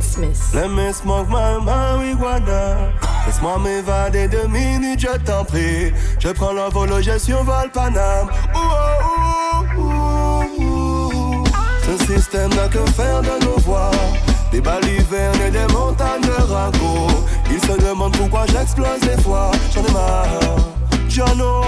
Smith. Let me smoke my marijuana. Laisse-moi m'évader deux minutes, je t'en prie. Je prends l'envol, je survole Paname. Ce système n'a que faire de nos voix. Des balivernes et des montagnes de ragots. Ils se demandent pourquoi j'explose des fois. J'en ai marre. Jano.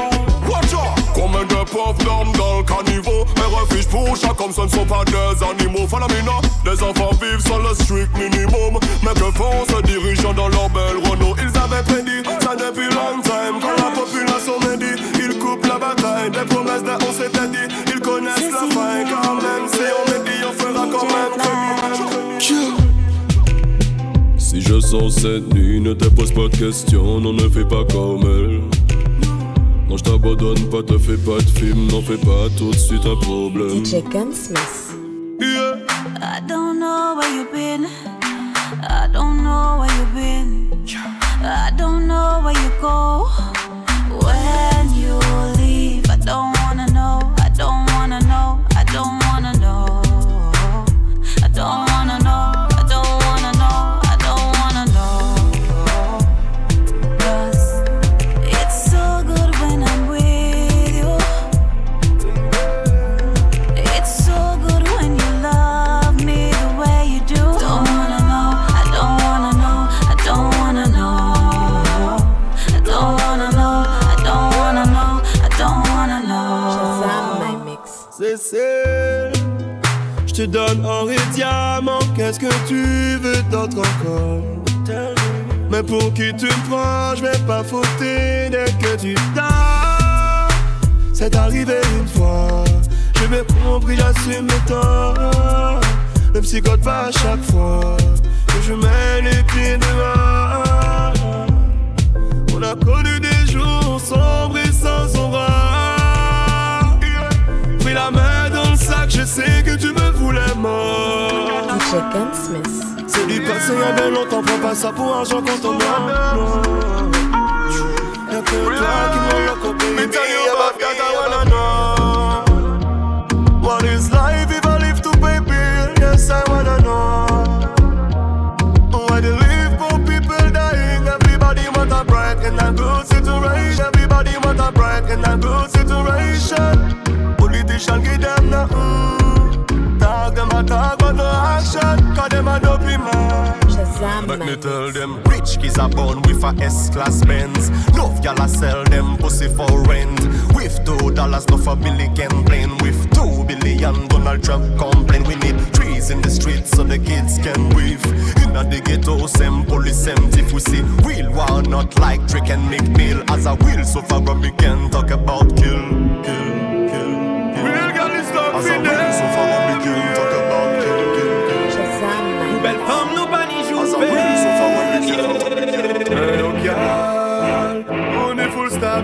Watch out Combien de pauvres d'hommes dans le caniveau Un refuge pour chaque comme ce ne sont pas des animaux. Falamina, des enfants vivent sans le strict minimum. Mais que font ces dirigeants dans leur belle Renault? Ils avaient prédit ça depuis longtemps. Quand la population médit, ils coupent la bataille. Des promesses d'un on s'était dit, ils connaissent la fin. Quand même si on est dit, on fera quand même Si je sens cette nuit, ne te pose pas de questions, non ne fais pas comme elle non, je t'abandonne pas, te fais pas de film, n'en fais pas tout de suite un problème. DJ Gunsmith. Yeah. I don't know where you've been. I don't know where you've been. I don't know where you go. Life if I live to pay bill? Yes, I wanna know. Why they live poor people dying? Everybody want a bright and a good situation. Everybody want a bright and a good situation. Politician give them nothing. Mm. Talk them a talk but no action. Cause them a dopey man. Shazam Let me tell Mix. them rich kids are born with a S-class Benz. Love y'all a sell them pussy for rent. With two dollars, no for million plane. With two billion, Donald Trump complain. We need trees in the streets so the kids can breathe. In a the ghetto, same police, same thief. We see real war, not like Drake and McNeil. As a will, so far we can talk about kill, kill, kill. kill. Real girl is not As a will, so far we can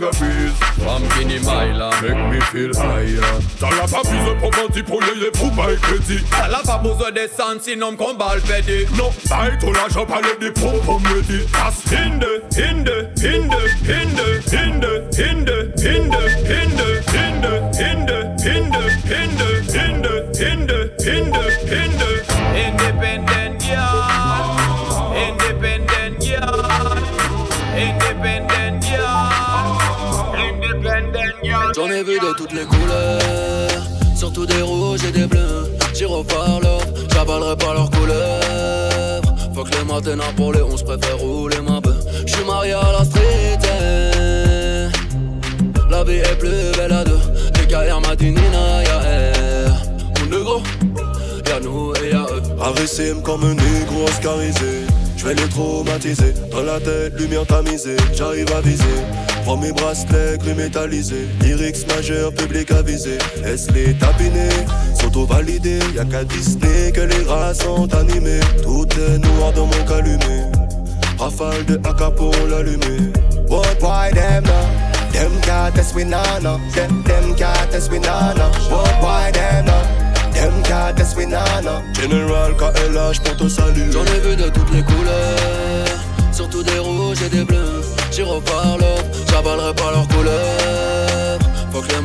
from notre fuse. Femme qui n'y. Make me feel higher. T'as la pas besoin pour mentir pour les pour pas crédit. Elle a pas besoin de sang sinon qu'on va le péder. Non, bye ton l'argent pas les des pour pour me dire. As hinde, hinde, hinde, hinde, hinde, hinde, hinde, hinde, hinde, hinde, hinde, hinde, hinde, hinde, hinde, hinde. Independent ai vu de toutes les couleurs, surtout des rouges et des bleus. Gyrophare l'or, j'avalerai pas leur couleur. Faut que les matins pour les 11 préfère rouler ma bœuf. J'suis marié à la street. eh. La vie est plus belle à deux. Les carrières matinina, y'a air. Mon négro, y'a nous et y'a eux. Arissime comme un négro oscarisé. Je vais les traumatiser. Dans la tête, lumière tamisée. J'arrive à viser. Prends mes bracelets gris métallisés. Lyrics majeur, public avisé. Laisse les tapiner, s'auto-valider? Y'a qu'à Disney que les rats sont animés. Tout est noir dans mon calumet. Rafale de AK pour l'allumer. But why them no? Them can't test we nana. Them them can't test we nana. But why them? Them can't test we nana. General KLH pour te saluer.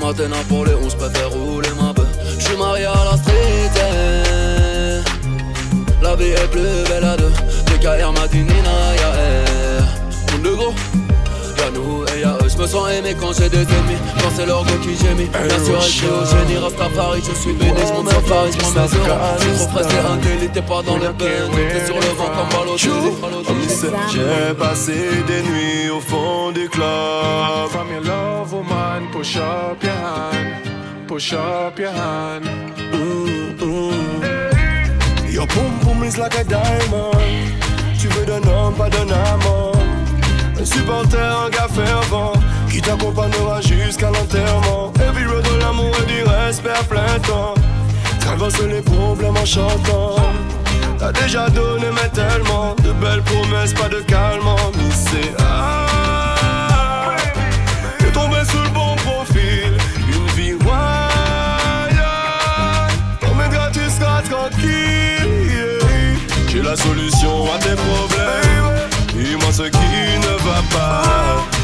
Matins pour les 11 préfère rouler ma bœuf. J'suis marié à la street. eh. La vie est plus belle à deux. DKR Matinina, y'a R. Monde de gros. Y'a nous je me sens aimé quand j'ai des ennemis Quand c'est l'orgue qui gémit Bien sûr je suis au génie, Rastafari, je suis béni Je sur Paris, je m'en mets zéro suis trop pressé, un délit, t'es pas dans les peines T'es sur le vent comme Balotelli J'ai passé des nuits au fond des clubs. From your love, woman, push up your hand. Push up your hand. Your boom boom is like a diamond. Tu veux d'un homme, pas d'un amant. Un supporter, un gars fervent. Qui t'accompagnera jusqu'à l'enterrement. Every road de l'amour et du respect à plein temps. Traverse les problèmes en chantant. T'as déjà donné, mais tellement de belles promesses, pas de. Mais c'est ah, T'es sur le bon profil. Une vie royale. Promets gratuit, sera tranquille. J'ai la solution à tes problèmes. Dis-moi ce qui ne va pas.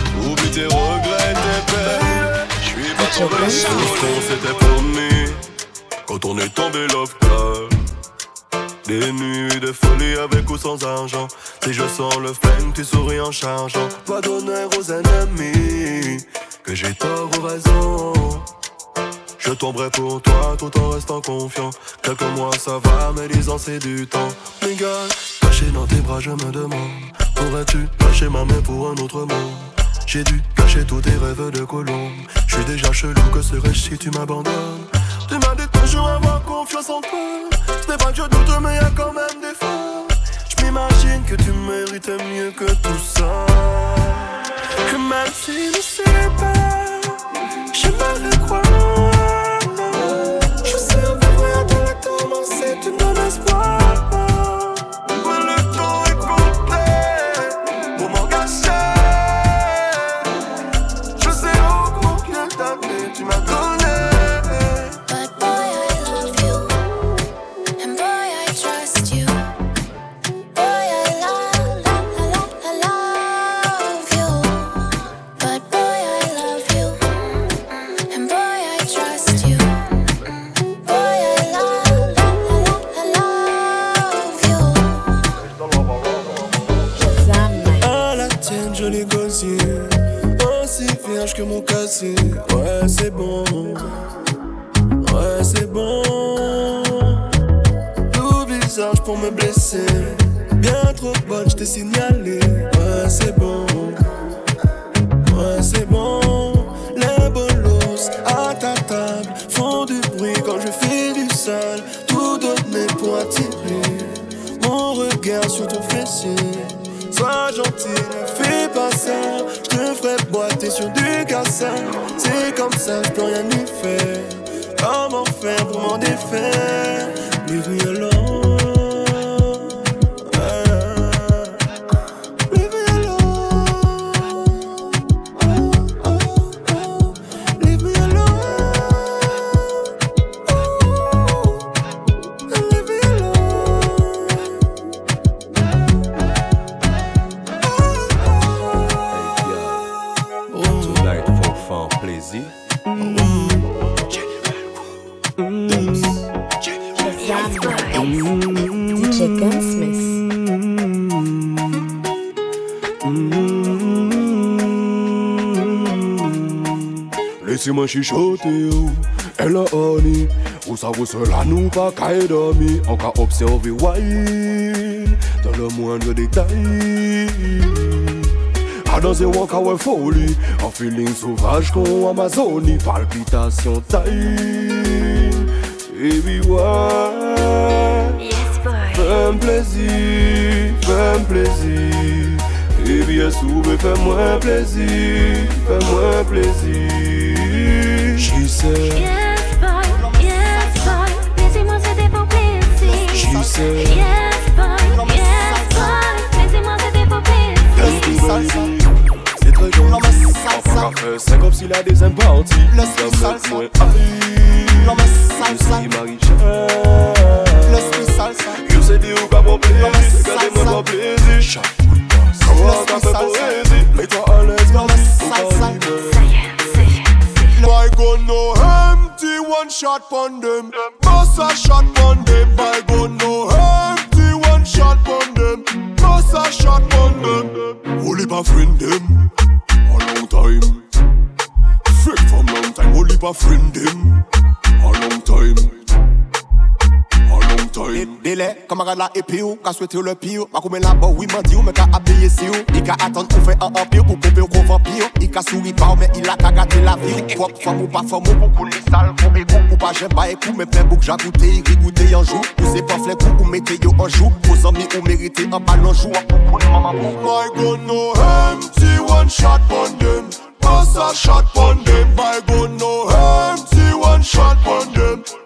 Tes regrets, tes peines. J'suis pas tombé sur qu'on s'était promis. Quand on est tombé love club. Des nuits de folie avec ou sans argent. Si je sens le flingue, tu souris en chargeant. Pas d'honneur aux ennemis. Que j'ai tort ou raison. Je tomberai pour toi tout en restant confiant. Quelques mois ça va, mais dix ans c'est du temps. Mais gars, caché dans tes bras, je me demande. Pourrais-tu lâcher ma main pour un autre monde? J'ai dû cacher tous tes rêves de colombe. Je suis déjà chelou, que serais-je si tu m'abandonnes? M'as dit toujours avoir confiance en toi. Ce n'est pas que je doute, mais y a quand même des fois. Je m'imagine que tu méritais mieux que tout ça. Que même si je sais pas, je me. Je Laissez-moi chuchoter, oh, elle a honey. Ou ça vous cela nous pas qu'à dormir. Qu'a observer wine dans le moindre détail. À danser walk away folie, en feeling sauvage qu'on Amazonie, palpitation taille. Baby, why? Yes, boy. Fais-moi plaisir, fais-moi plaisir. Et bien souvent, fais-moi plaisir, fais-moi plaisir. She said, Yes, boy. Yes, boy. Laissez-moi c'était pour plaisir. she said, Yes, boy. Yes, boy. Laissez-moi c'était pour plaisir. Deuxième partie Le Ça salsa. me moins aïe Non mais salsa. Je suis Marie-Jean L'esprit salsa. Yo se di ou ka bon plaisir Salsa. Gade mwen bon plaisir Chaque coup de passe Comment ka L'esprit fait salsa. poésie Mets-toi à l'aise Non mais salsa. My gun no empty, one shot pon them? Bust a shot pon them. My Là et puis ou, qu'a souhaité le pire. Ma comme là, bon, oui, m'a dit ou, qu'a appuyé si ou. Qu'a attendre ou empire pour couper ou qu'a souri pas, mais il a qu'à gâter la femme ou femme ou, pour les sales, pour écho. Ou pas j'aime pas écoute, mais plein bouc, j'ai goûté, il goûté en jour. Ou pas flin coup, ou mettez yo amis ou méritez un ballon joue. Pour pour maman, pour My gun no empty, one shot pon them. Bust a shot pon them. My gun no empty, one shot pon them.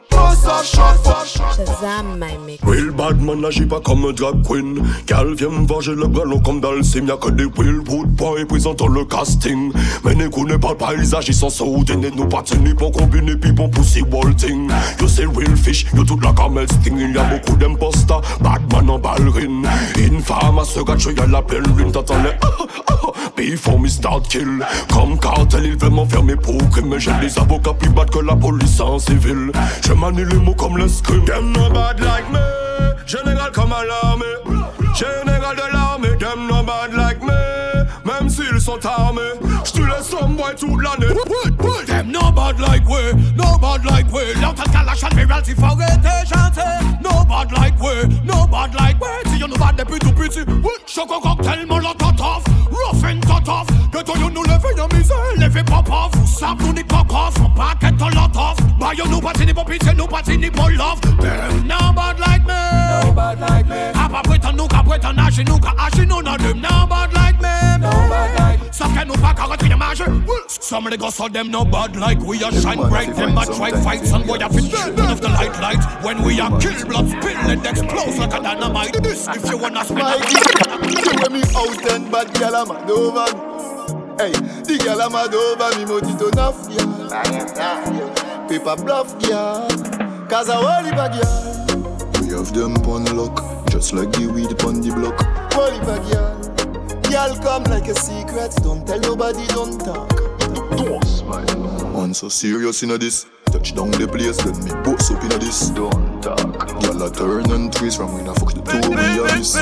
Shazam my. Real bad man agit pas comme un drag queen. Cal vient me voir, j'ai le ballon comme dans le sim Y'a que des Will Wood Boy présentant le casting. Mais ne connaît pas le paysage, ils sont saoudés Et nous patinent, pour combiner, puis bon pussy walting. Yo c'est real fish, yo toute la camel sting. Il y a beaucoup d'imposters, Batman en ballerine. Infâme à ce gâteau, y'a la pleine lune. T'entends les ah ah ah Before me start kill. Comme cartel, il veut m'enfermer pour crime. Mais j'ai des avocats plus bad que la police en civil. Je manie les mots comme le scream Them no bad like me. Général comme à l'armée Général de l'armée. Them no bad like me. Même s'ils sont armés. J'te laisse boy toute l'année. Them no bad like we, no bad like we. L'autre calache admiralty faut arrêter chanter. No bad like we, no bad like we. Si you no bad depuis tout petit, oui. Choco cocktail, molotov off, rough and cut y'a misère, levez pop off. Sap nous ni cock off, on paquet a lot off. Bah you nous patini pour pitié, nous patini pour love. Them no bad like me, no bad like me. A pas prétend nous qu'à prétend âge nous qu'à âge nous non them no bad like me, no bad like. Sauf que nous pas qu'à retirer marge. Some of the guys all them no bad like we are shine bright. Them a try fight some boy a fit turn off the light light. When we are kill blood spill and explode like a dynamite. This if you wanna spin My a girl, when me out and bad girl I'm mad over me. Hey, the girl I'm mad over me, modito enough, yeah. Paper bluff, yeah. Cause I worry bag, yeah. We have them on lock, just like the weed upon the block. Worry bag, yeah. Girl come like a secret, don't tell nobody, don't talk. Don't smile. Man so serious in this. Touch down the place, then me post up in this. Don't talk. Girl a turn and twist from when I fuck the two a miss.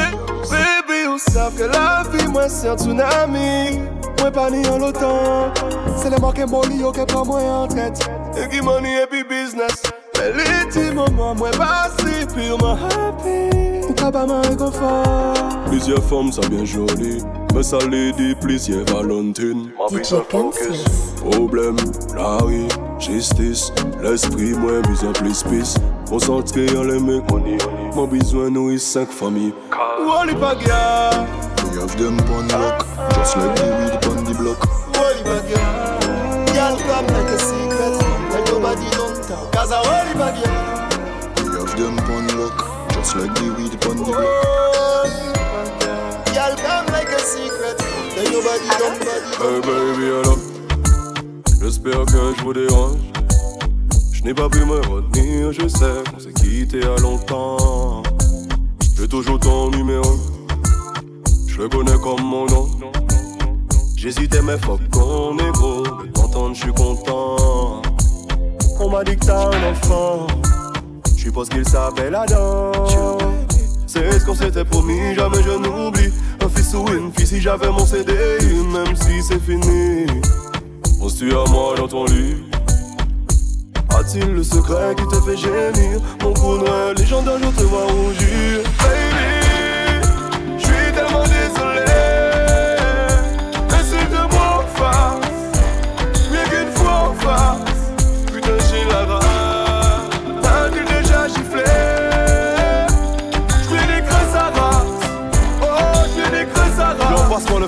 Baby, ou sav que la vie, moi c'est un tsunami. Moi pas ni en l'automne. C'est les marques molly yo qui prend moi en traite. Et qui money et puis business. Mais les petits moments, moi pas si purement happy. Ou pas pas ma réconfort. Plusieurs femmes, ça bien joli Mais ça les dit plusieurs Valentine DJ Gunsmith. Problème, la rue, justice L'esprit, moins besoin plus peace Concentré en les mecs money Mon besoin nourrir cinq familles Wally bag, yeah. We have them on lock, just like the weed upon the block. Wally bag, yeah. Girl come like a secret, tell nobody, don't talk. Cause I worry bag, yeah. We have them on lock, just like the weed upon the block. Hey baby, alors. J'espère que je vous dérange. Je n'ai pas pu me retenir Je sais qu'on s'est quitté à longtemps. J'ai toujours ton numéro. Je le connais comme mon nom. J'hésitais mais fuck qu'on est gros De je suis content. On m'a dit que t'as un enfant. Je suppose qu'il s'appelle Adam. C'est ce qu'on s'était promis Jamais je n'oublie Si j'avais mon CD Même si c'est fini. Penses-tu à moi dans ton lit. A-t-il le secret qui te fait gémir? Mon gens d'un jour te voient rougir. Baby,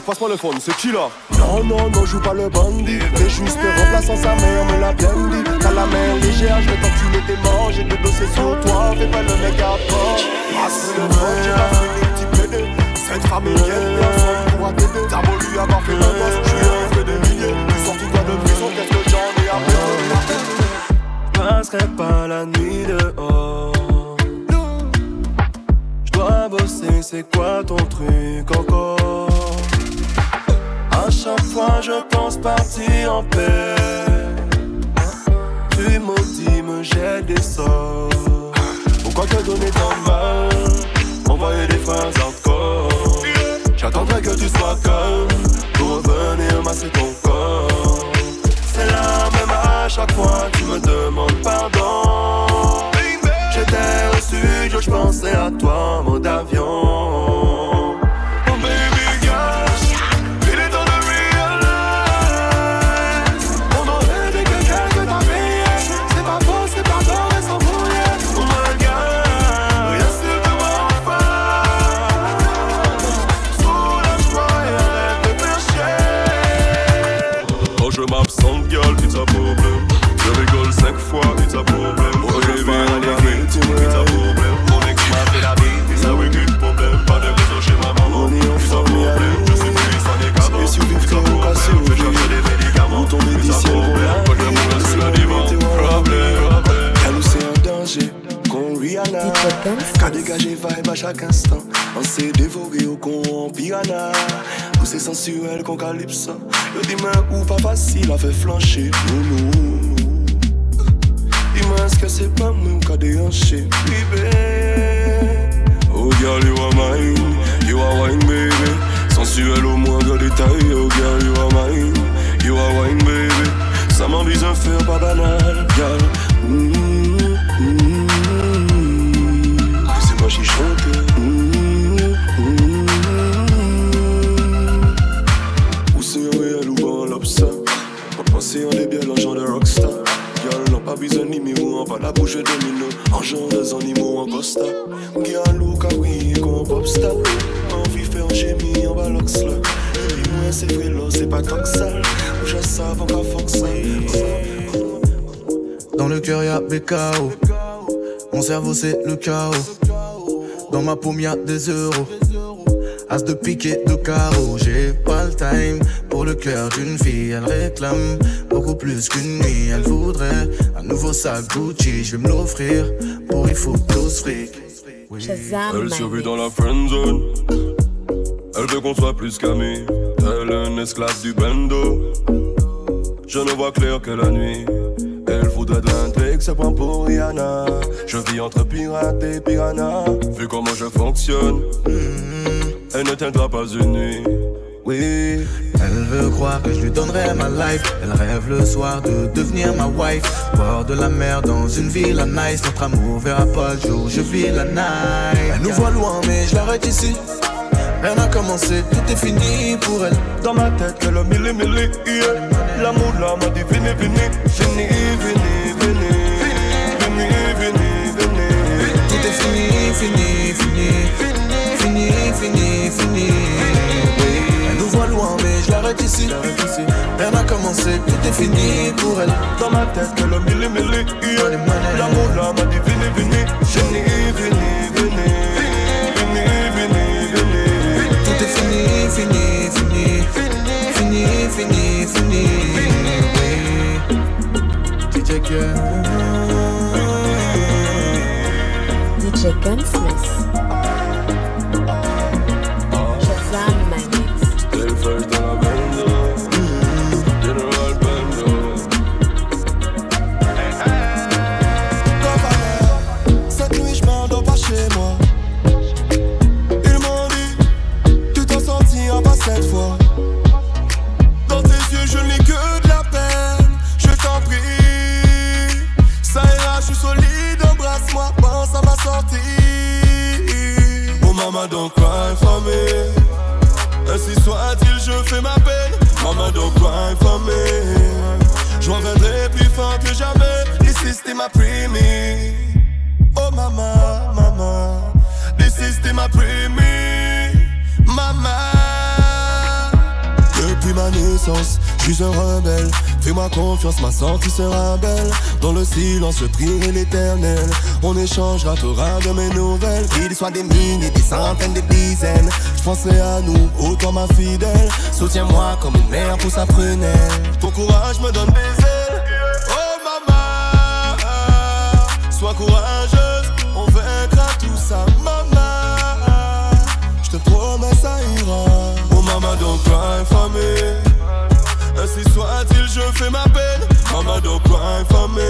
passe-moi le phone, c'est qui là Non, non, non, joue pas le bandit. T'es juste remplaçant sa mère, me la blendie. T'as la mer légère, je vais t'enculer tes manches. J'ai deux dossiers sur toi, fais pas le mec à bord. Passe le phone, j'ai pas fait les petits pédés. Cette famille qui est pour t'aider. T'as voulu avoir fait le boss, je lui ai fait des milliers. Tu toi de prison, qu'est-ce que j'en ai à Je Passerai pas la nuit dehors bosser, c'est quoi ton truc encore? Chaque fois, je pense partir en paix. Tu maudis, me jettes des sorts. Pourquoi te donner tant mal? Envoyer des phrases hardcore. J'attendrai que tu sois calme pour revenir masser ton corps. C'est là même à chaque fois tu me demandes pardon. J'étais au studio, je pensais à toi, en mode mm. Ou c'est un réel ou pas un lobster Pensez en des biens, l'argent de rockstar Girl, non pas besoin numéro, on pas la bouche de domino En genre des animaux en costa Girl, ou kawi, qu'on popstar Envie faire gémir en balox là Dis-moi c'est vrai là, c'est pas toxal Ou je savais qu'à fonctionner Dans le cœur y'a BKO. Mon cerveau c'est le chaos. Dans ma paume y'a des euros. As de pique et de carreau. J'ai pas le time pour le cœur d'une fille. Elle réclame beaucoup plus qu'une nuit. Elle voudrait un nouveau sac Gucci. Je vais me l'offrir pour il faut tous fric. Elle survit dans la friend zone. Elle veut qu'on soit plus qu'amis. Elle est une esclave du bendo. Je ne vois clair que la nuit. Elle voudrait de l'intrigue, c'est point pour Rihanna. Je vis entre pirate et piranha. Vu comment je fonctionne, elle ne tiendra pas une nuit. Oui, Elle veut croire que je lui donnerai ma life. Elle rêve le soir de devenir ma wife. Bord de la mer dans une ville à nice. Notre amour verra pas le jour, je vis la night. Elle nous voit loin, mais je l'arrête ici. Rien n'a commencé, tout est fini pour elle. Dans ma tête, que le mille mille yeah. L'amour là m'a dit venez, venez, venez, ici. Rien n'a commencé, tout est fini pour elle. Dans ma tête, que le mille mille yeah. L'amour là m'a dit venez, venez, venez, venez, venez, venez, venez. Tout est fini, fini, fini. Fini, fini, fini. Oui. DJ DJ Gunsmith. Depuis ma naissance, je suis un rebelle. Fais-moi confiance, ma santé sera belle. Dans le silence, je prierai l'éternel. On échangera, t'auras de mes nouvelles. Qu'il soit des milliers, des centaines, des dizaines. Je penserai à nous, autant ma fidèle. Soutiens-moi comme une mère pour sa prunelle. Ton courage me donne des ailes. Oh maman, Ainsi soit-il, je fais ma peine. Maman don't cry for me.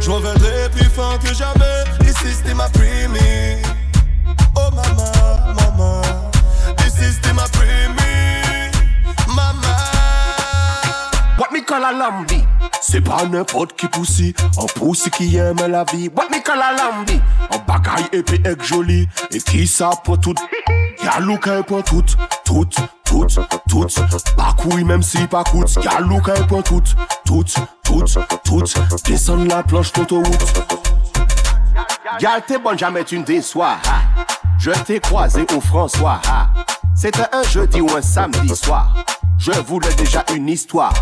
Je reviendrai plus fort que jamais. This is the my premium. Oh maman, maman. This is the my What me call a lambi? C'est pas n'importe qui poussi, un poussi qui aime la vie. What me call a lambi? Un bagaille épais et joli, et qui ça pour tout? Y'a look pour tout, tout, tout, tout. Pas couille même si pas coûte. Y'a look pour tout, tout, tout, tout. Descendre la planche d'autoroute. Y'a t'es bonne, jamais tu ne déçois. ha. Je t'ai croisé au François. ha. C'était un jeudi ou un samedi soir. Je voulais déjà une histoire.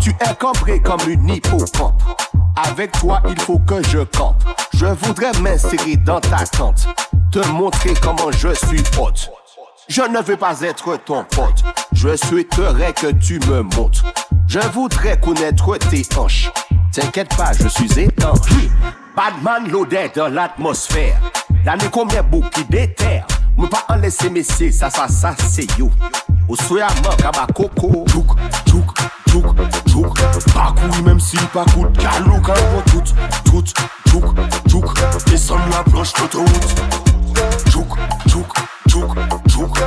Tu es cambré comme une hippocampe. Avec toi, il faut que je campe. Je voudrais m'insérer dans ta tente. Te montrer comment je suis hôte. Je ne veux pas être ton pote. Je souhaiterais que tu me montres. Je voudrais connaître tes hanches. T'inquiète pas, je suis étanche. Badman l'odeur dans l'atmosphère. L'année combien beaucoup qui déterre. Me pas en laisser messieurs, ça, ça, ça, c'est you. Soya manque à ma coco. Chouk, chouk, chouk, chouk. Couille même si pas coûte. Galou quand on tout, tout, chouk, chouk. Descends la planche d'autoroute. Chouk, chouk, chouk, chouk.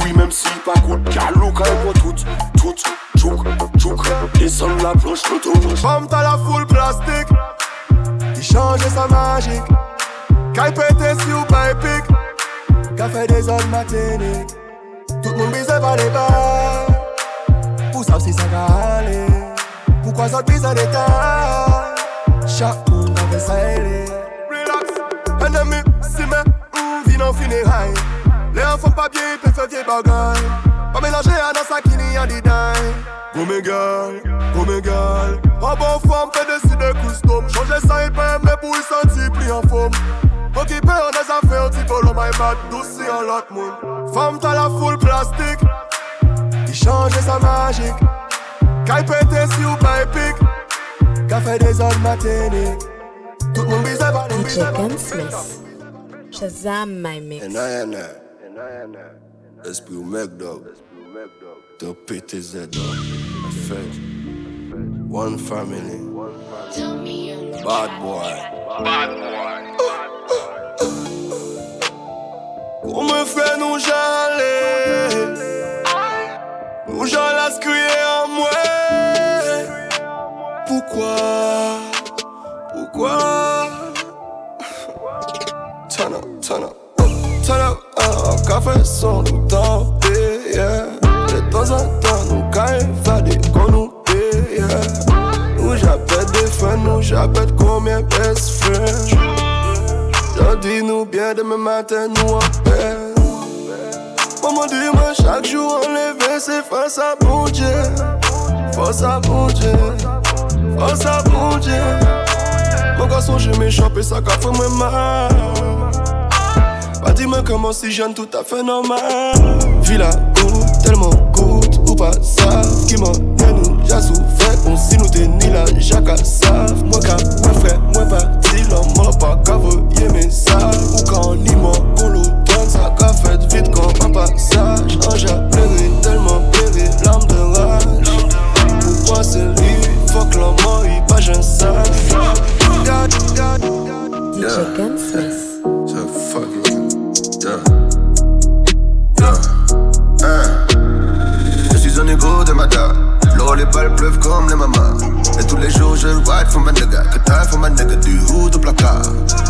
Couille même si pas coûte. Galou quand on tout, tout, chouk, chouk. Descends la planche d'autoroute. Femme t'as la foule plastique Qui change sa magique Qu'elle pété si ou pas épique Qu'a fait des hommes matiniques Tout le monde bise par les bas Pour ça si ça va aller Pourquoi ça bise à l'état? Chaque monde avait ça ailé Relax. Ennemi si mais mm, Vine en funérailles Les enfants pas bien ils peuvent faire vieille bagaille Pas mélanger à dans sa qui n'y a des dingues. Go mes gars, go mes gars. En bonne forme, fait décider custom. Changer ça il peut mais pour y sentir plus en forme. Occupé en des affaires, tu follow my bad Douce en l'autre monde Femme t'as la foule plastique. Qui change sa magique. Qu'elle pété si ou pas épique. Qu'a fait des hommes matiniques Tout le monde bise par le DJ Gunsmith. Shazam my mix. And I and I Esprit ou mec dog? De PTZ dog. One family. Bad boy. Bad boy Pour me faire nous j'allais. Nous j'allais se crier en moi Pourquoi? Pourquoi? Turn up, turn up. Turn up, café sans nous tenter, yeah. De temps en temps, nous quand évader qu'on nous paye, yeah. Nous j'appelle des fans, nous j'appelle combien best friends? J'en dis nous bien demain matin, nous en paix Maman dit moi chaque jour enlevé c'est face à mon Dieu. Face à mon Dieu. Face à mon Dieu. Mon garçon je m'échappe et ça qu'a fait moi mal. Pas dis-moi comment si jeune tout à fait normal. Villa ou tellement coûte ou pas ça Qui m'en nous j'ai souffert On si nous t'es ni la jaca savent Moi qu'à moi frère moi parti l'homme m'a pas qu'à voyer message Ou quand on y m'a on l'automne ça qu'a fait vite comme un passage. Un j'ai pleuré tellement pleuré larmes de rage. Pourquoi c'est lui? Fuck l'homme il pas j'en sage God, God, DJ Gunsmith. So fuck balles pleuvent comme les mamas. Et tous les jours, je ride for ma nigga. Que t'as for ma nigga du hood au placard.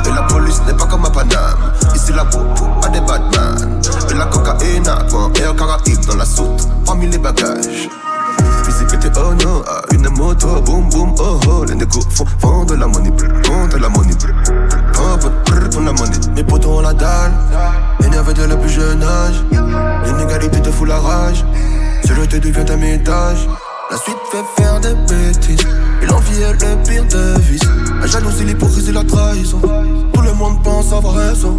Et la police n'est pas comme à Paname. Ici, la popo a des badman. Et la cocaïne a quoi Air Caraïbe dans la soute. Parmi les bagages. Visibilité, oh non, ah, une moto, boum boum, oh oh. Les négos font, font de la money, font de la money. Pour, pour la money. Mes potos ont la dalle, énervé dès le plus jeune âge. L'inégalité te fout la rage, seul te devient ta. La suite fait faire des bêtises, et l'envie est le pire de vice. La jalousie, l'hypocrisie, la trahison. Tout le monde pense avoir raison.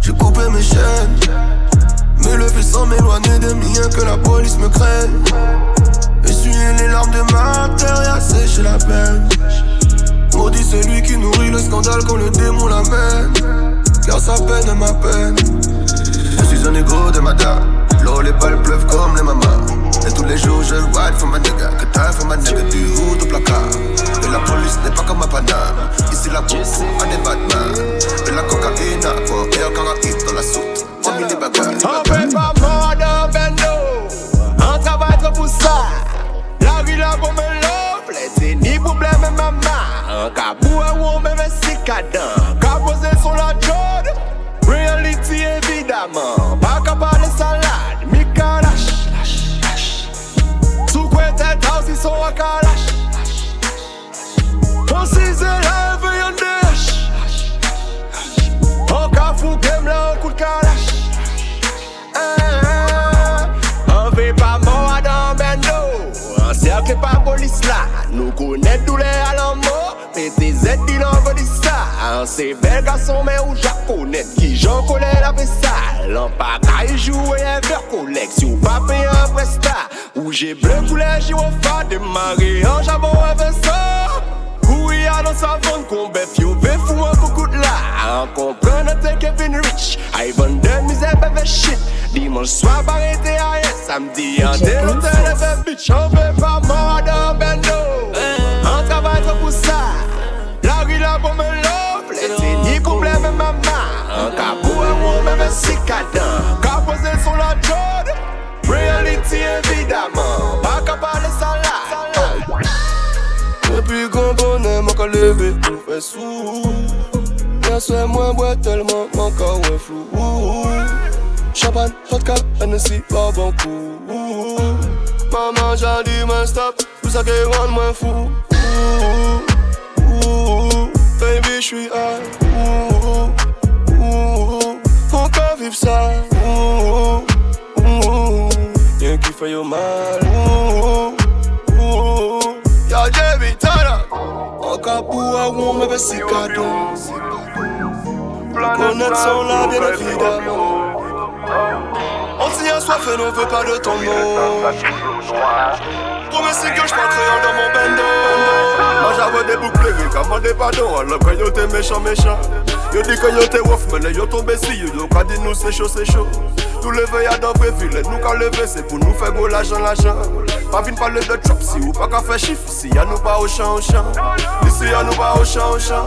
J'ai coupé mes chaînes, me lever sans m'éloigner des miens que la police me craigne. Essuyer les larmes de ma terre et assécher la peine. Maudit celui qui nourrit le scandale quand le démon l'amène. Car sa peine est ma peine. Je suis un égo de madame. L'eau, les balles pleuvent comme les mamas. Et tous les jours je ride for ma nigga. Que t'as for ma nigga du hood au placard. Et la police n'est pas comme à Paname Ici la coupe à des Batman. Et la cocaïne à quoi? Et un caraïbe dans la soute. On mis les bagages On fait pas mort d'un bendo. On travaille trop pour ça La ville a pour me love Les dénis pour blâmer maman Un cabou à où on me met si Nous connaît tous les alamos PTZ il en dit ça Un c'est bel garçon mais ou japonais Qui j'en connais la vaisselle En qu'à y jouer un verre pas payer un prestat Ou j'ai bleu couleur gyrophare Démarrer en jabon avec ça où il y a dans sa vente qu'on bête, be fou un coucou de là. En comprenant t'es Kevin Rich, Ivan de misère bébé shit. Dimanche soir, arrêté à rien, samedi en déroute, le bitch. On veut pas mort dans bendo. sa. La ri la pou mè lop Lè se ni pouble mè maman Ka pou an wou mè mè sikadan Ka pose sou la jod Reality evidaman Pa ka pale sa la Depi kon konè mè ka leve Mè fè sou Yaswe mwen bwe telman man ka wè flou. Champagne, vodka, Hennessy, la bankou Maman jadi men stop, pou sa ke wan mwen fou. Baby, j'suis high. On peut vivre ça. Y'a qui fait yo mal. Y'a Javi Tana. En capou à où me fait si cadeau. Connaître son là, bien évidemment. On s'y assoif et n'en veut pas de ton nom. Promets c'est que je crayon dans mon bendo. Moi j'avais des boucles gris, comme des pardons. Alors quand yo t'es méchant, méchant. Yo dit que yo t'es ouf, mais yo tombé si yo. Yo dit nous c'est chaud, c'est chaud. Nous lever y'a dans et nous qu'à lever c'est pour nous faire gros l'argent, l'argent. Pas vine parler de trap si ou pas qu'à faire chiffre. Ici y'a nous pas au champ, au champ. Ici y'a nous pas au champ, au champ.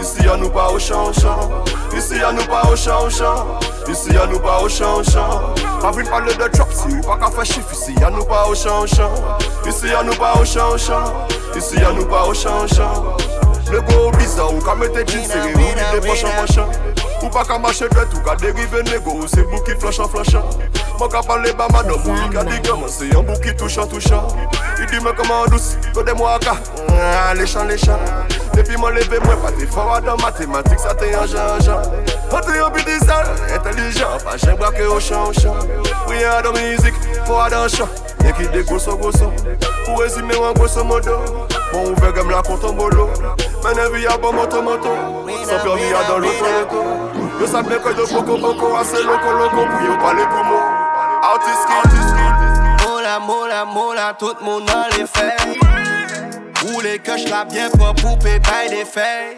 Ici y'a nous pas au champ, champ. Ici y'a nous pas au champ, champ. Ici y'a nous pas au champ, champ. Pas vine parler de trap si pas qu'à faire chiffre. Ici y'a nous pas au champ, champ. Ici y'a nous pas au champ, champ. Ici y'a nous pas au champ, champ. Le gros bizarre, ou qu'à mettre jeans serrés, ou vide prochain machin. Ou pas qu'à marcher droit, ou qu'à dériver négo, ou c'est bouc qui flanchant, flanchant. Moi qu'à parler bas madame, ou qu'à dire gamin, c'est un bouc qui touchant, touchant. Il dit mais comment douce, que moi qu'à, ah, les champs, les champs. Depuis moi levé, moi pas t'es fort dans mathématiques, ça t'est un genre, genre. On t'est un petit sale, intelligent, pas j'aime braquer au champ, au champ. Rien dans musique, des grosso grosso Pour résumer en grosso modo. Bon ouvert comme la en bolo. Maintenant vie à bon moto moto. Sans permis à dans l'auto loco Yo ça bien que de poco poco Assez loco loco pour yo parler pour moi. Artist kid Moula moula moula tout le monde a les faits Roulez que je la bien propre pour payer des faits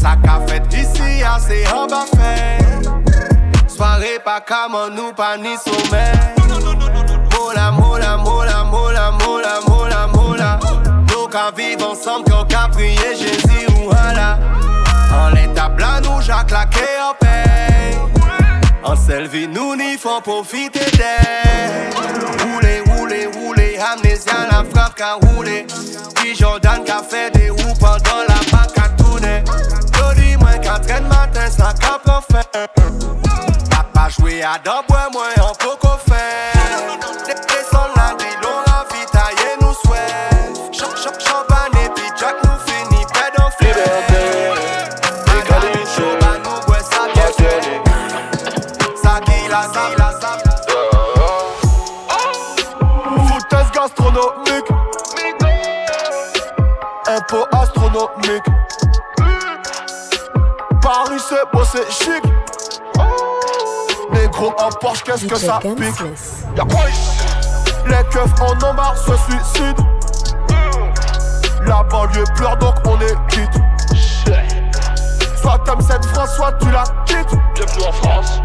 Ça qu'a fait ici assez en bas fait. Soirée pas comme nous pas ni sommeil mola, mola, mola, mola, mola, mola, mola. Nous qu'à vivre ensemble, qu'on qu'à prier Jésus ou Allah. En l'état blanc, nous j'ai claqué en paix. En selfie, nous n'y faut profiter d'elle. Rouler, rouler, rouler, amnésia, la frappe qu'a roulé. Puis Jordan qu'a fait des roues pendant la bac à tourner. Yo dis-moi qu'à traîne matin, ça qu'a fait. Papa joué à d'abord, moi en poco fait. C'est chic. Négro en Porsche qu'est-ce que ça pique Les keufs en ont marre se suicident. La banlieue pleure donc on est quitte. Soit t'aimes cette France soit tu la quittes. Bienvenue en France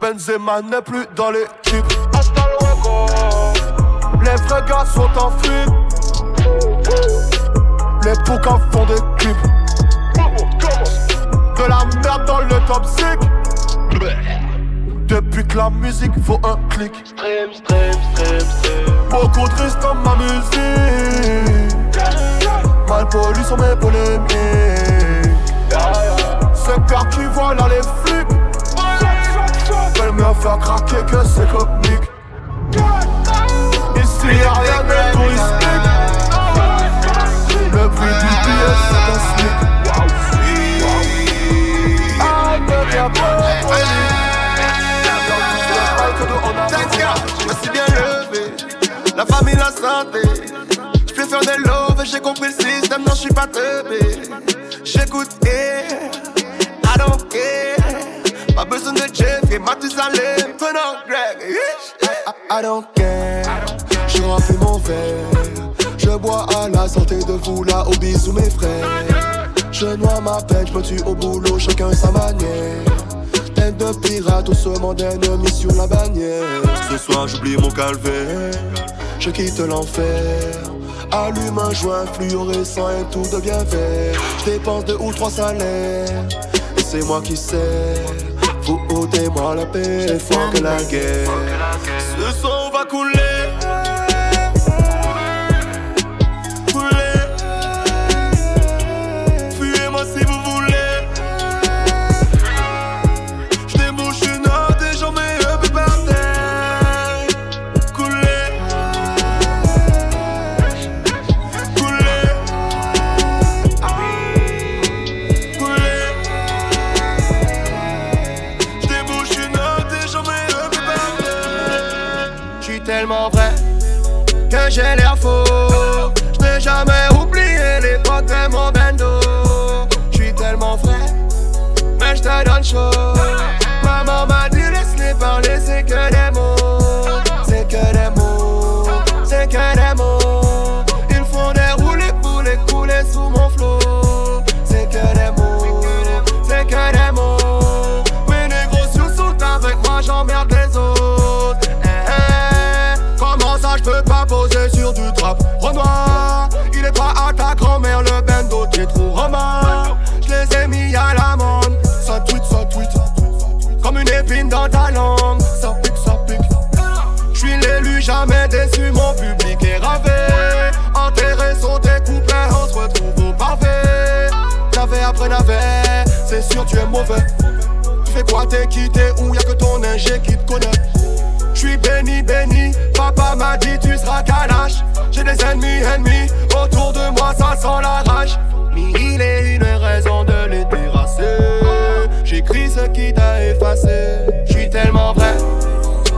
Benzema n'est plus dans l'équipe Les vrais gars sont en fuite. Les poucas font des clips merde dans le top 5 Depuis que la musique vaut un clic Stream, stream, stream, stream Beaucoup de risques dans ma musique Mal pollution, mes polémiques. Ce cœur qui voit là les flics. Veulent mieux faire craquer que c'est comique. Ici y'a rien de touristique. Le prix du billet c'est un smic. Je me suis bien levé, la famille, la santé. Je faire des love, j'ai compris le système, non, je suis pas teubé. J'écoute, eh, I don't care. Pas besoin de Jeffrey, Mathusalem, Tenant Greg. eh, I, I don't care. Je remplis mon verre. Je bois à la santé de vous là, au bisous mes frères. Je noie ma peine, je me tue au boulot, chacun sa manière. Tête de pirate, on se monde ennemi sur la bannière. Ce soir j'oublie mon calvaire, je quitte l'enfer. Allume un joint fluorescent et tout devient vert. Je dépense deux ou trois salaires, et c'est moi qui sais. Vous ôtez-moi la paix, faut que la guerre. Ce soir, on va. Couler. Que j'ai trop romain. Je les ai mis à l'amende. Ça tweet, ça tweet. Comme une épine dans ta langue. Ça pique, ça pique. Je suis l'élu, jamais déçu, mon public est ravé. Enterré, sauté, coupé, on se retrouve au pavé. Navet après navet, c'est sûr tu es mauvais. Tu fais quoi, t'es quitté ou y'a que ton ingé qui te connaît? J'suis béni, béni, papa m'a dit tu seras calache. J'ai des ennemis, ennemis, autour de moi ça sent la rage. Mille et une raisons de les terrasser. J'écris ce qui t'a effacé. J'suis tellement vrai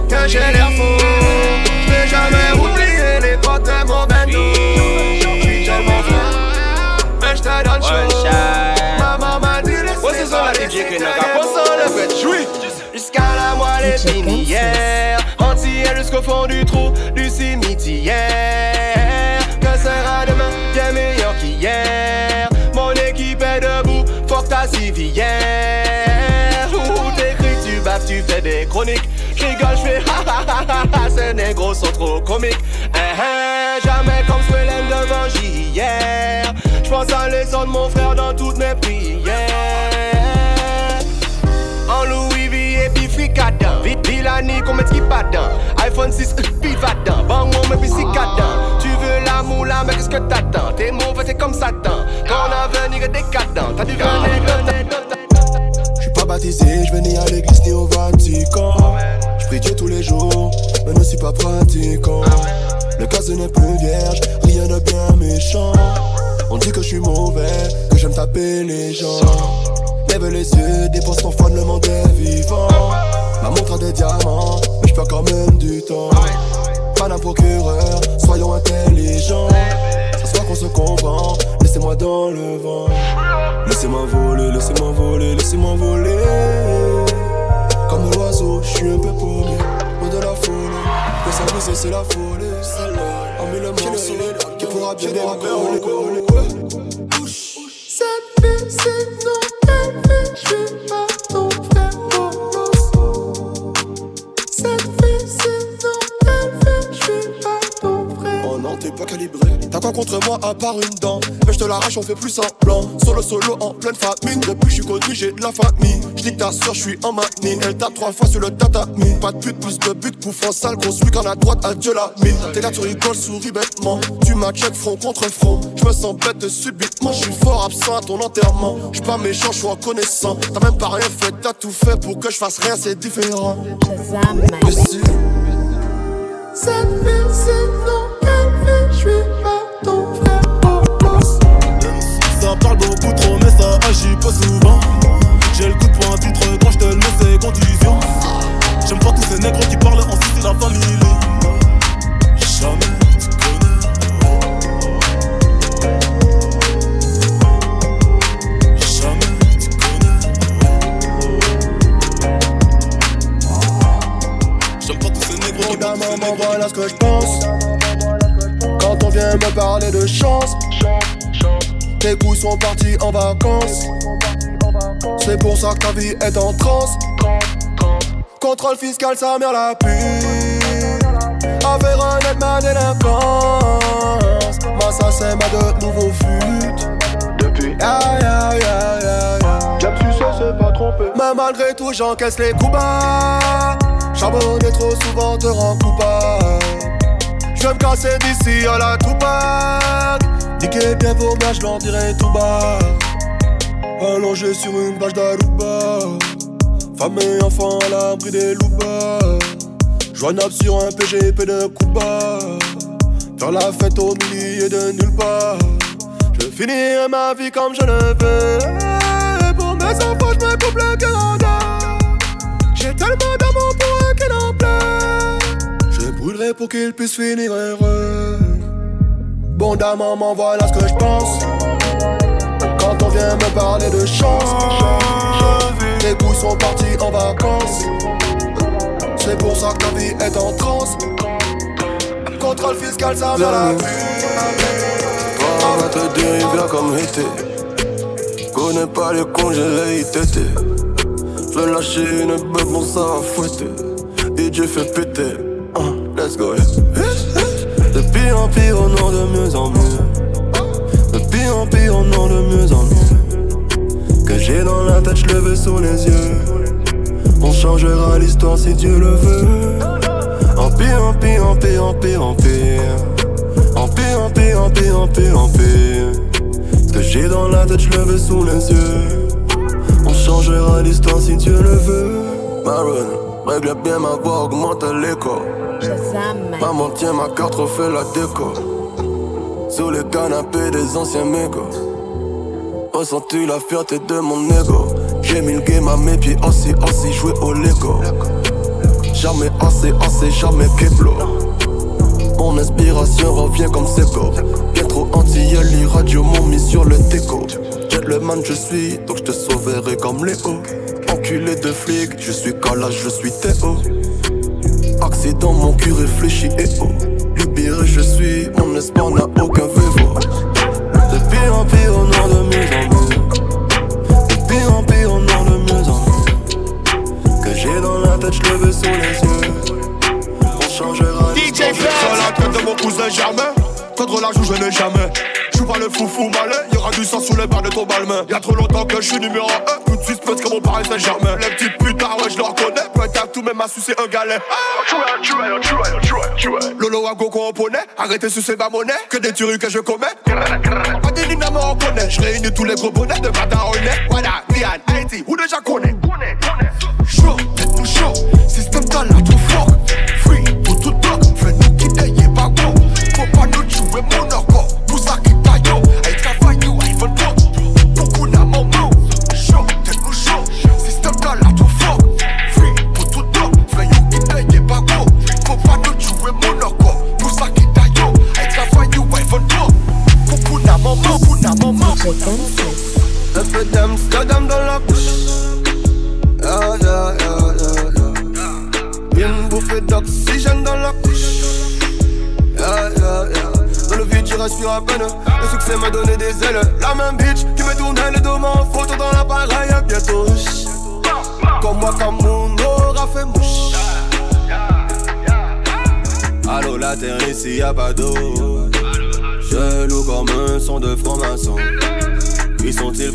que j'ai l'air faux. J'vais jamais oublier l'époque de mon bendo. J'suis tellement vrai, mais j'te donne chaud. Maman m'a dit laisse les parler, Jusqu'à la moelle épinière Entière jusqu'au fond du trou du cimetière Que sera demain bien meilleur qu'hier. Mon équipe est debout, que ta civière Où t'écris, tu baves, tu fais des chroniques. J'rigole, j'fais ha ha ha ha ha. Ces négros sont trop comiques. Eh eh, Jamais comme Swellen devant JR J'pense à l'essor de mon frère dans toutes mes prières. En Louis V et puis fricadin. Vi- Villani qu'on qui pas iPhone 6 euh, puis va dedans Bon on met puis moula mais qu'est-ce que t'attends? T'es mauvais t'es comme Satan. Ton avenir est décadent T'as dû venir J'suis pas baptisé, j'vais ni à l'église ni au Vatican J'prie Dieu tous les jours, mais ne suis pas pratiquant. Le cas n'est plus vierge, rien de bien méchant. On dit que je suis mauvais, que j'aime taper les gens. Lève les yeux, dépense ton fun, le monde est vivant. Ma montre a des diamants, mais j'perds quand même du temps. Pas d'un procureur, soyons intelligents. Ça soit qu'on se comprend, laissez-moi dans le vent. Laissez-moi voler, laissez-moi voler, laissez-moi voler. Comme l'oiseau, je suis un peu paumé, loin de la folie. Le service, c'est la folie. En mille morceaux, qui pourra bien décoller. Cette vie, c'est non, je suis pas T'as quoi contre moi à part une dent? Mais je te l'arrache, on fait plus semblant. Solo, solo, en pleine famine. Depuis, je suis connu, j'ai de la famille. Je dis que ta soeur, je suis en manine. Elle tape trois fois sur le tatami. Pas de but, plus de but, coup franc sale, grosse week en à droite, adieu la mine. T'es là, tu rigoles, souris bêtement. Tu m'as check front contre front. Je me sens bête subitement. Je suis fort absent à ton enterrement. Je pas méchant, je suis reconnaissant. T'as même pas rien fait, t'as tout fait pour que je fasse rien, c'est différent. Cette c'est non, agit pas souvent. J'ai le coup de poing titre quand je te le mets, c'est contusion. J'aime pas tous ces nègres qui parlent en cité la famille. Jamais maman, voilà ce que je pense. Quand on vient me parler de chance, tes couilles sont partis en vacances. C'est pour ça que ta vie est en transe. Contrôle fiscal, sa mère la pue. Affaire honnête, ma délinquance. M'assassin m'a de nouveaux fut. Depuis, aïe aïe aïe aïe. J'aime c'est pas trompé. Mais malgré tout, j'encaisse les coups bas. Charbonner trop souvent te rend coupable. Je vais me casser d'ici à la Tupac. Niquer bien vos mains, je l'en dirai tout bas. Allongé sur une page d'Aruba. Femme et enfant à l'abri des loupas. Joignable sur un PGP de Cuba. Faire la fête au milieu de nulle part. Je finirai ma vie comme je le veux. Pour mes enfants, je me coupe le Canada. J'ai tellement d'amour pour eux qu'ils en pleurent. Je brûlerai pour qu'ils puissent finir heureux. Bon dame, maman, voilà ce que je pense. Quand on vient me parler de chance, les couilles sont partis en vacances. C'est pour ça que vie est en transe. Contrôle fiscal, ça vient la On va te comme été. Connais pas les congés, les ITT. Je lâcher une beuh, bon ça fouetter. Et Dieu fait péter. Pire en pire, au nom de mieux en mieux. De pire en pire, au nom de mieux en mieux. Que j'ai dans la tête, je le veux sous les yeux. On changera l'histoire si Dieu le veut. En pire, en pire, en pire, en pire, en pire. En pire, en pire, en pire, en pire, en pire. Ce que j'ai dans la tête, je le veux sous les yeux. On changera l'histoire si Dieu le veut. Maroon, règle bien ma voix, augmente l'écho. Maman tient ma carte, refait la déco. Sous le canapé des anciens mégots. Ressens-tu la fierté de mon ego? J'ai mis le game à mes pieds, aussi, aussi, joué au Lego. Jamais assez, assez, jamais Keplo. Mon inspiration revient comme Sego. Bien trop anti les radios m'ont mis sur le déco. Jet le man, je suis, donc je te sauverai comme Léo. Enculé de flic, je suis calage, je suis Théo. Accident, mon cul réfléchit et oh. Libéré, je suis, mon espoir n'a aucun vélo. De pire en pire, au nom de en mieux. De pire en pire, au nom de en mieux. Que j'ai dans la tête, je le veux sous les yeux. On changera DJ Sur la tête de mon cousin jamais Contre la joue je n'ai jamais Je pas le foufou malin. Y'aura du sang sous les barres de ton balmain. Y'a trop longtemps que je suis numéro 1 Tout de suite pète comme mon Paris Saint-Germain. Les petites putards ouais je le reconnais. Peut être tout même à sucer un galet. Lolo à go qu'on poney. Arrêtez sur ces bas monnaie Que des tueries que je commets. Pas des dynamo on connaît. Je réunis tous les gros bonnets de Madaronnet Voilà, Diane, Haïti, ou déjà connaît Chaud, tête chaud. Système dans la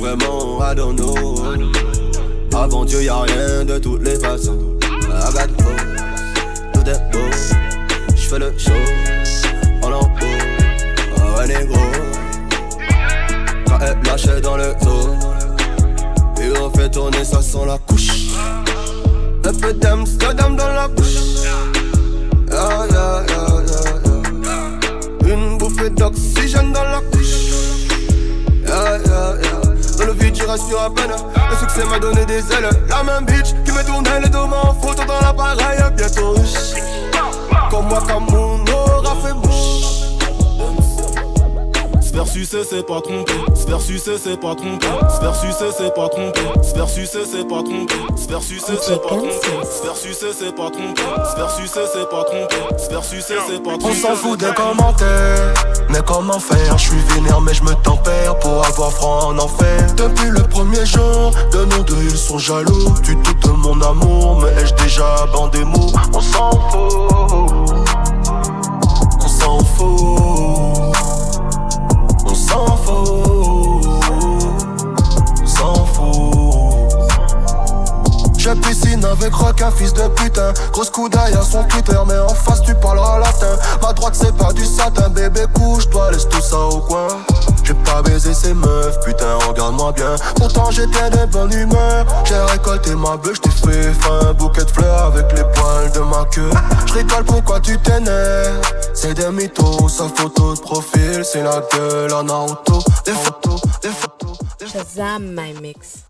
vraiment? Know. Avant Dieu, y'a rien de toutes les façons. Hope, tout est beau. J'fais le show en haut. Oh, ouais, négro. Quand elle lâchait dans le zoo. Et on fait tourner ça sans la couche. Un peu d'Amsterdam dans la bouche. Vide, je respire à peine. Le succès m'a donné des ailes. La même bitch qui me tournait le dos en photo dans l'appareil. Bientôt. Comme moi, comme mon aura fait mouche. Se faire sucer c'est pas tromper Se faire sucer c'est pas tromper Se faire sucer c'est pas tromper Se faire sucer c'est pas tromper Se faire sucer c'est pas tromper Se faire sucer c'est pas tromper Se faire sucer c'est pas tromper Se faire sucer c'est pas tromper On s'en fout des commentaires, mais comment faire? Je suis vénère mais je me tempère pour avoir froid en enfer. Depuis le premier jour, de nous deux ils sont jaloux. Tu doutes de mon amour, mais ai-je déjà bandé mou On s'en fout, on s'en fout on fool J'ai piscine avec rock, un fils de putain. Grosse coup d'œil à son Twitter, mais en face tu parleras latin. Ma droite c'est pas du satin, bébé couche-toi, laisse tout ça au coin. J'ai pas baisé ces meufs, putain, regarde-moi bien. Pourtant j'étais de bonne humeur. J'ai récolté ma bœuf, j't'ai fait fin. Bouquet de fleurs avec les poils de ma queue. J'rigole pourquoi tu t'énerves? C'est des mythos, sa photo de profil, c'est la gueule en auto. Des photos, des photos. Shazam my mix.